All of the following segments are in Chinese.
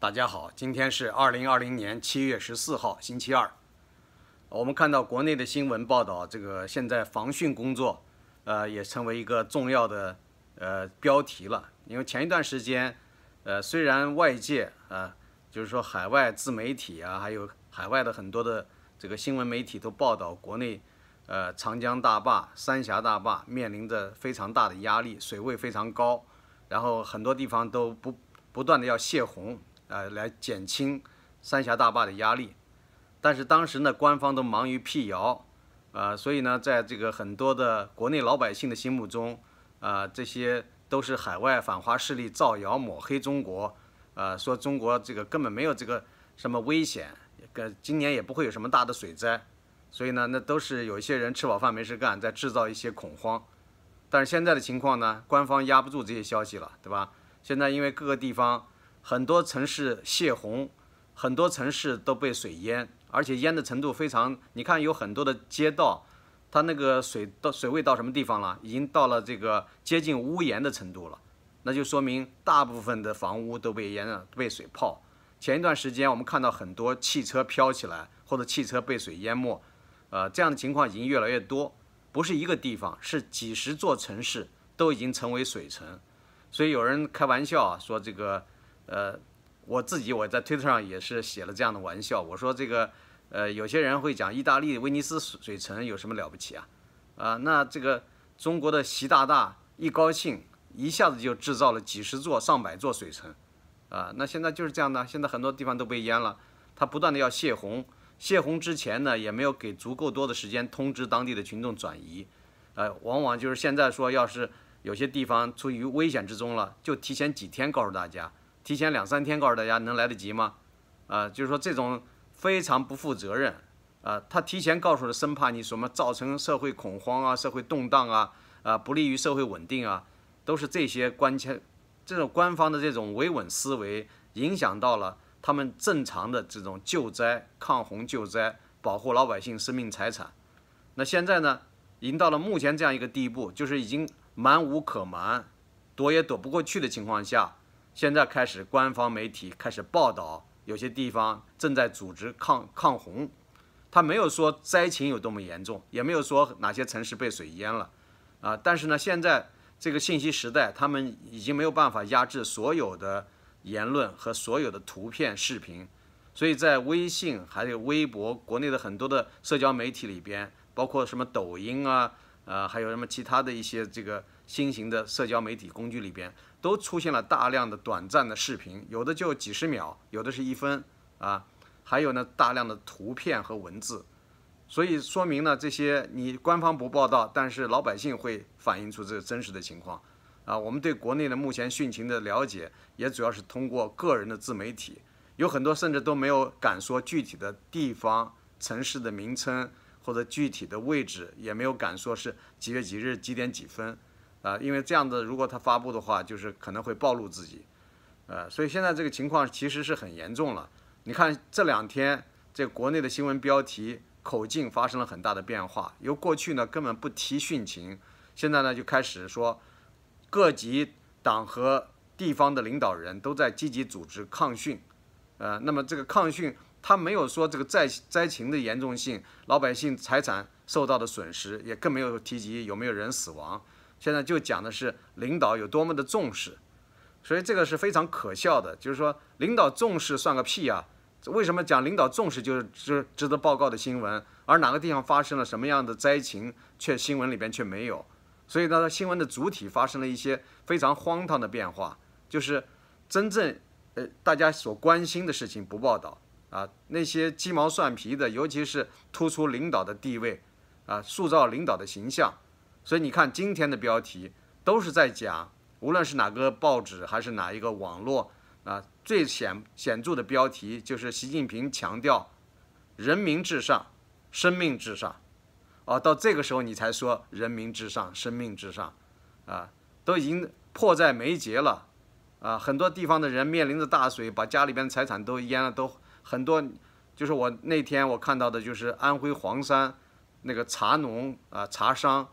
大家好，今天是二零二零年七月十四号，星期二。我们看到国内的新闻报道，这个现在防汛工作，呃，也成为一个重要的呃标题了。因为前一段时间，呃，虽然外界啊，就是说海外自媒体啊，还有海外的很多的这个新闻媒体都报道国内，呃，长江大坝、三峡大坝面临着非常大的压力，水位非常高，然后很多地方都不不断的要泄洪。呃，来减轻三峡大坝的压力，但是当时呢，官方都忙于辟谣，呃，所以呢，在这个很多的国内老百姓的心目中，啊，这些都是海外反华势力造谣抹黑中国，呃，说中国这个根本没有这个什么危险，跟今年也不会有什么大的水灾，所以呢，那都是有一些人吃饱饭没事干，在制造一些恐慌。但是现在的情况呢，官方压不住这些消息了，对吧？现在因为各个地方。很多城市泄洪，很多城市都被水淹，而且淹的程度非常。你看，有很多的街道，它那个水到水位到什么地方了？已经到了这个接近屋檐的程度了。那就说明大部分的房屋都被淹了，被水泡。前一段时间我们看到很多汽车飘起来，或者汽车被水淹没，呃，这样的情况已经越来越多。不是一个地方，是几十座城市都已经成为水城。所以有人开玩笑啊，说这个。呃，我自己我在推特上也是写了这样的玩笑，我说这个，呃，有些人会讲意大利威尼斯水城有什么了不起啊？啊，那这个中国的习大大一高兴，一下子就制造了几十座、上百座水城，啊，那现在就是这样的，现在很多地方都被淹了，他不断的要泄洪，泄洪之前呢，也没有给足够多的时间通知当地的群众转移，呃，往往就是现在说要是有些地方处于危险之中了，就提前几天告诉大家。提前两三天告诉大家能来得及吗？啊，就是说这种非常不负责任啊！他提前告诉了，生怕你什么造成社会恐慌啊、社会动荡啊、啊不利于社会稳定啊，都是这些关切，这种官方的这种维稳思维影响到了他们正常的这种救灾、抗洪救灾、保护老百姓生命财产。那现在呢，已经到了目前这样一个地步，就是已经瞒无可瞒，躲也躲不过去的情况下。现在开始，官方媒体开始报道，有些地方正在组织抗抗洪，他没有说灾情有多么严重，也没有说哪些城市被水淹了，啊，但是呢，现在这个信息时代，他们已经没有办法压制所有的言论和所有的图片、视频，所以在微信还有微博，国内的很多的社交媒体里边，包括什么抖音啊，呃，还有什么其他的一些这个新型的社交媒体工具里边。都出现了大量的短暂的视频，有的就几十秒，有的是一分啊，还有呢大量的图片和文字，所以说明呢这些你官方不报道，但是老百姓会反映出这个真实的情况啊。我们对国内的目前汛情的了解，也主要是通过个人的自媒体，有很多甚至都没有敢说具体的地方、城市的名称或者具体的位置，也没有敢说是几月几日几点几分。啊，因为这样的，如果他发布的话，就是可能会暴露自己，呃，所以现在这个情况其实是很严重了。你看这两天，这国内的新闻标题口径发生了很大的变化，由过去呢根本不提汛情，现在呢就开始说各级党和地方的领导人都在积极组织抗汛，呃，那么这个抗汛，他没有说这个灾灾情的严重性，老百姓财产受到的损失，也更没有提及有没有人死亡。现在就讲的是领导有多么的重视，所以这个是非常可笑的。就是说，领导重视算个屁啊！为什么讲领导重视就是值值得报告的新闻，而哪个地方发生了什么样的灾情，却新闻里边却没有？所以呢，新闻的主体发生了一些非常荒唐的变化，就是真正呃大家所关心的事情不报道啊，那些鸡毛蒜皮的，尤其是突出领导的地位啊，塑造领导的形象。所以你看，今天的标题都是在讲，无论是哪个报纸还是哪一个网络啊，最显显著的标题就是习近平强调人民至上，生命至上。哦，到这个时候你才说人民至上，生命至上，啊，都已经迫在眉睫了，啊，很多地方的人面临着大水，把家里边财产都淹了，都很多。就是我那天我看到的，就是安徽黄山那个茶农啊，茶商。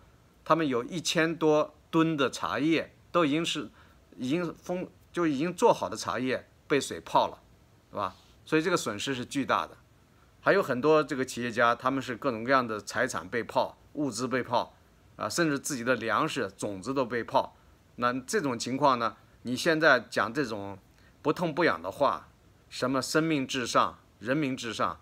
他们有一千多吨的茶叶，都已经是已经封就已经做好的茶叶被水泡了，是吧？所以这个损失是巨大的。还有很多这个企业家，他们是各种各样的财产被泡，物资被泡，啊，甚至自己的粮食种子都被泡。那这种情况呢？你现在讲这种不痛不痒的话，什么生命至上、人民至上，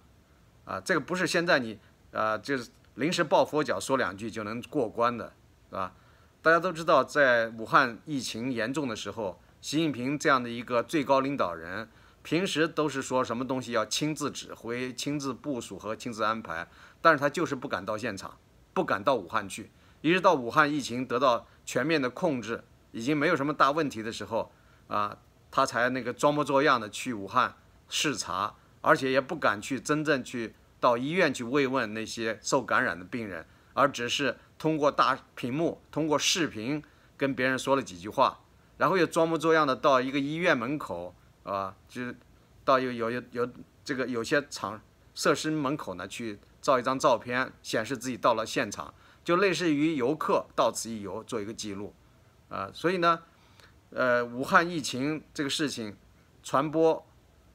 啊，这个不是现在你啊，就是临时抱佛脚说两句就能过关的，是吧？大家都知道，在武汉疫情严重的时候，习近平这样的一个最高领导人。平时都是说什么东西要亲自指挥、亲自部署和亲自安排，但是他就是不敢到现场，不敢到武汉去。一直到武汉疫情得到全面的控制，已经没有什么大问题的时候，啊，他才那个装模作样的去武汉视察，而且也不敢去真正去到医院去慰问那些受感染的病人，而只是通过大屏幕、通过视频跟别人说了几句话，然后又装模作样的到一个医院门口。啊，就是到有有有有这个有些场设施门口呢，去照一张照片，显示自己到了现场，就类似于游客到此一游，做一个记录，啊，所以呢，呃，武汉疫情这个事情传播，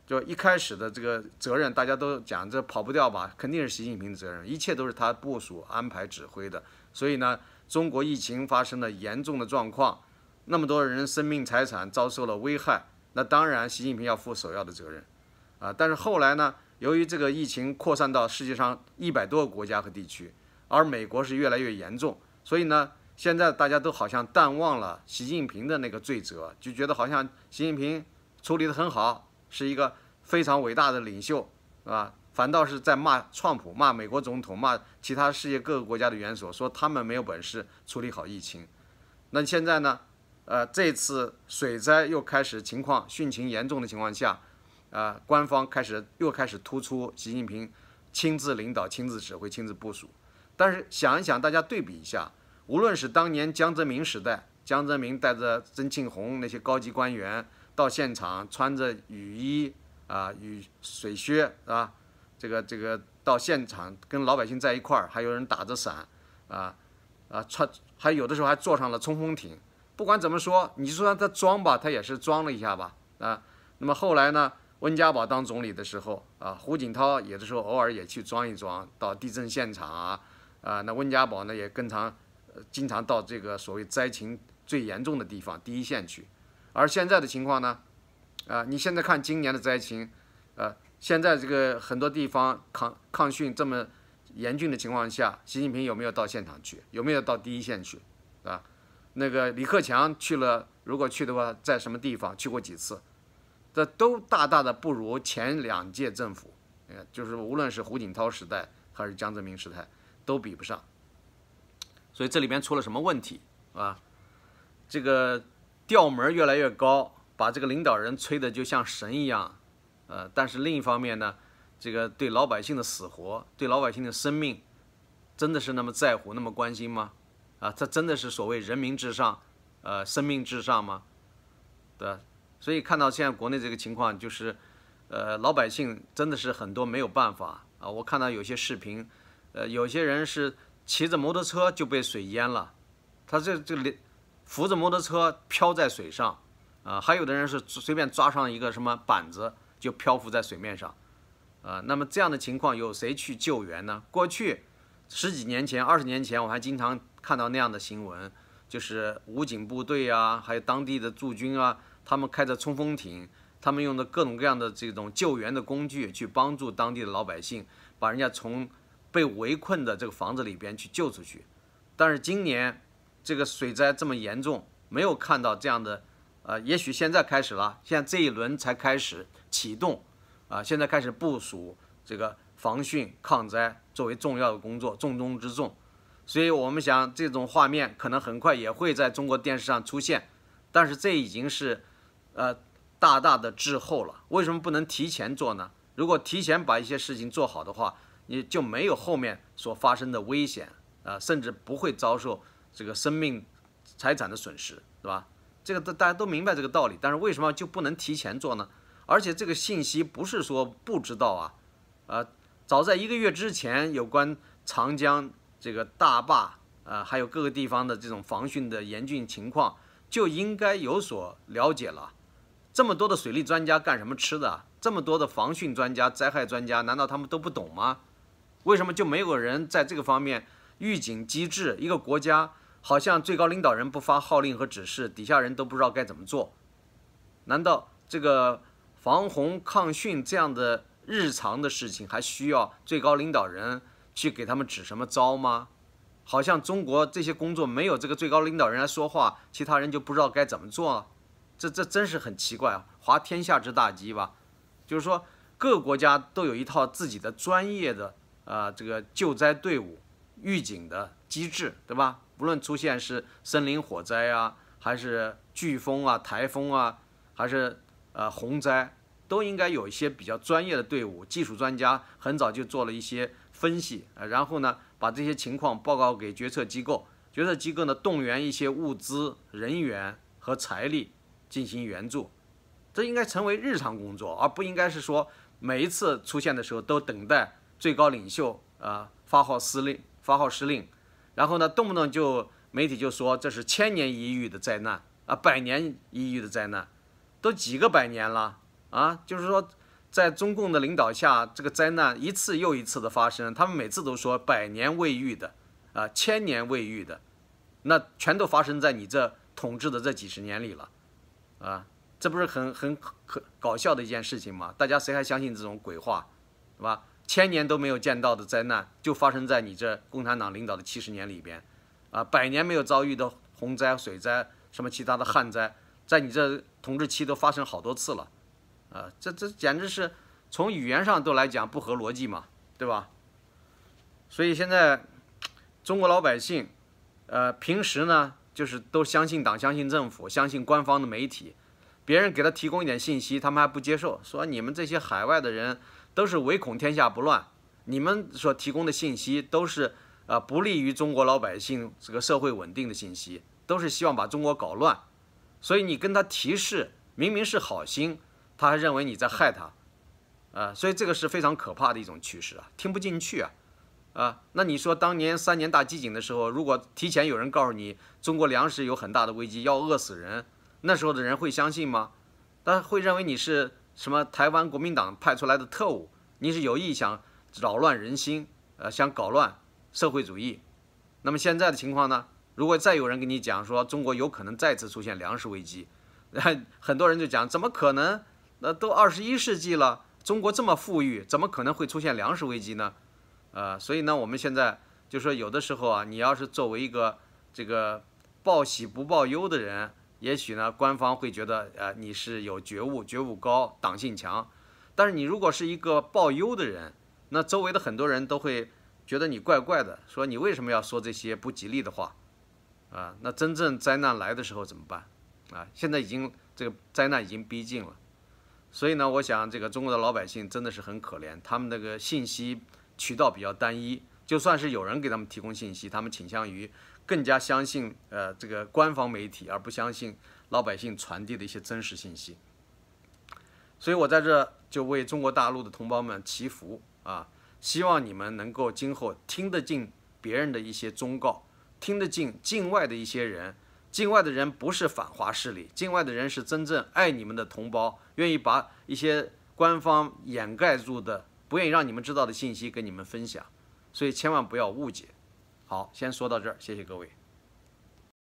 就一开始的这个责任，大家都讲这跑不掉吧，肯定是习近平的责任，一切都是他部署、安排、指挥的，所以呢，中国疫情发生了严重的状况，那么多人生命财产遭受了危害。那当然，习近平要负首要的责任，啊，但是后来呢，由于这个疫情扩散到世界上一百多个国家和地区，而美国是越来越严重，所以呢，现在大家都好像淡忘了习近平的那个罪责，就觉得好像习近平处理得很好，是一个非常伟大的领袖，是吧？反倒是在骂川普、骂美国总统、骂其他世界各个国家的元首，说他们没有本事处理好疫情。那现在呢？呃，这次水灾又开始情况汛情严重的情况下，啊，官方开始又开始突出习近平亲自领导、亲自指挥、亲自部署。但是想一想，大家对比一下，无论是当年江泽民时代，江泽民带着曾庆红那些高级官员到现场，穿着雨衣啊、雨水靴啊，这个这个到现场跟老百姓在一块儿，还有人打着伞啊啊，穿还有的时候还坐上了冲锋艇。不管怎么说，你说他装吧，他也是装了一下吧，啊，那么后来呢，温家宝当总理的时候，啊，胡锦涛有的时候偶尔也去装一装，到地震现场啊，啊，那温家宝呢也经常，经常到这个所谓灾情最严重的地方第一线去，而现在的情况呢，啊，你现在看今年的灾情，呃，现在这个很多地方抗抗汛这么严峻的情况下，习近平有没有到现场去？有没有到第一线去？啊？那个李克强去了，如果去的话，在什么地方去过几次？这都大大的不如前两届政府，呃，就是无论是胡锦涛时代还是江泽民时代，都比不上。所以这里边出了什么问题啊？这个调门越来越高，把这个领导人吹得就像神一样，呃，但是另一方面呢，这个对老百姓的死活，对老百姓的生命，真的是那么在乎，那么关心吗？啊，这真的是所谓人民至上，呃，生命至上吗？对，所以看到现在国内这个情况，就是，呃，老百姓真的是很多没有办法啊。我看到有些视频，呃，有些人是骑着摩托车就被水淹了，他这这里扶着摩托车漂在水上，啊，还有的人是随便抓上一个什么板子就漂浮在水面上，啊，那么这样的情况有谁去救援呢？过去十几年前、二十年前，我还经常。看到那样的新闻，就是武警部队啊，还有当地的驻军啊，他们开着冲锋艇，他们用的各种各样的这种救援的工具去帮助当地的老百姓，把人家从被围困的这个房子里边去救出去。但是今年这个水灾这么严重，没有看到这样的，呃，也许现在开始了，现在这一轮才开始启动，啊，现在开始部署这个防汛抗灾作为重要的工作，重中之重。所以我们想，这种画面可能很快也会在中国电视上出现，但是这已经是，呃，大大的滞后了。为什么不能提前做呢？如果提前把一些事情做好的话，你就没有后面所发生的危险啊，甚至不会遭受这个生命、财产的损失，对吧？这个大大家都明白这个道理，但是为什么就不能提前做呢？而且这个信息不是说不知道啊，呃，早在一个月之前，有关长江。这个大坝啊，还有各个地方的这种防汛的严峻情况，就应该有所了解了。这么多的水利专家干什么吃的？这么多的防汛专家、灾害专家，难道他们都不懂吗？为什么就没有人在这个方面预警机制？一个国家好像最高领导人不发号令和指示，底下人都不知道该怎么做？难道这个防洪抗汛这样的日常的事情，还需要最高领导人去给他们指什么招吗？好像中国这些工作没有这个最高领导人来说话，其他人就不知道该怎么做。这这真是很奇怪啊！滑天下之大稽吧，就是说各个国家都有一套自己的专业的啊这个救灾队伍、预警的机制，对吧？无论出现是森林火灾啊，还是飓风啊、台风啊，还是呃洪灾，都应该有一些比较专业的队伍，技术专家很早就做了一些分析，呃，然后呢把这些情况报告给决策机构，决策机构呢动员一些物资、人员和财力。进行援助，这应该成为日常工作，而不应该是说每一次出现的时候都等待最高领袖啊发号施令、发号施令，然后呢动不动就媒体就说这是千年一遇的灾难啊，百年一遇的灾难，都几个百年了啊，就是说在中共的领导下，这个灾难一次又一次的发生，他们每次都说百年未遇的啊，千年未遇的，那全都发生在你这统治的这几十年里了。啊，这不是很很可搞笑的一件事情吗？大家谁还相信这种鬼话，是吧？千年都没有见到的灾难，就发生在你这共产党领导的七十年里边，啊，百年没有遭遇的洪灾、水灾，什么其他的旱灾，在你这统治期都发生好多次了，啊，这这简直是从语言上都来讲不合逻辑嘛，对吧？所以现在中国老百姓，呃，平时呢？就是都相信党、相信政府、相信官方的媒体，别人给他提供一点信息，他们还不接受，说你们这些海外的人都是唯恐天下不乱，你们所提供的信息都是啊不利于中国老百姓这个社会稳定的信息，都是希望把中国搞乱，所以你跟他提示，明明是好心，他还认为你在害他，啊，所以这个是非常可怕的一种趋势啊，听不进去啊。啊，那你说当年三年大饥馑的时候，如果提前有人告诉你中国粮食有很大的危机，要饿死人，那时候的人会相信吗？他会认为你是什么台湾国民党派出来的特务，你是有意想扰乱人心，呃，想搞乱社会主义。那么现在的情况呢？如果再有人跟你讲说中国有可能再次出现粮食危机，很多人就讲怎么可能？那都二十一世纪了，中国这么富裕，怎么可能会出现粮食危机呢？呃，所以呢，我们现在就说，有的时候啊，你要是作为一个这个报喜不报忧的人，也许呢，官方会觉得呃你是有觉悟、觉悟高、党性强。但是你如果是一个报忧的人，那周围的很多人都会觉得你怪怪的，说你为什么要说这些不吉利的话？啊，那真正灾难来的时候怎么办？啊，现在已经这个灾难已经逼近了，所以呢，我想这个中国的老百姓真的是很可怜，他们那个信息。渠道比较单一，就算是有人给他们提供信息，他们倾向于更加相信呃这个官方媒体，而不相信老百姓传递的一些真实信息。所以我在这就为中国大陆的同胞们祈福啊，希望你们能够今后听得进别人的一些忠告，听得进境外的一些人，境外的人不是反华势力，境外的人是真正爱你们的同胞，愿意把一些官方掩盖住的。不愿意让你们知道的信息跟你们分享，所以千万不要误解。好，先说到这儿，谢谢各位。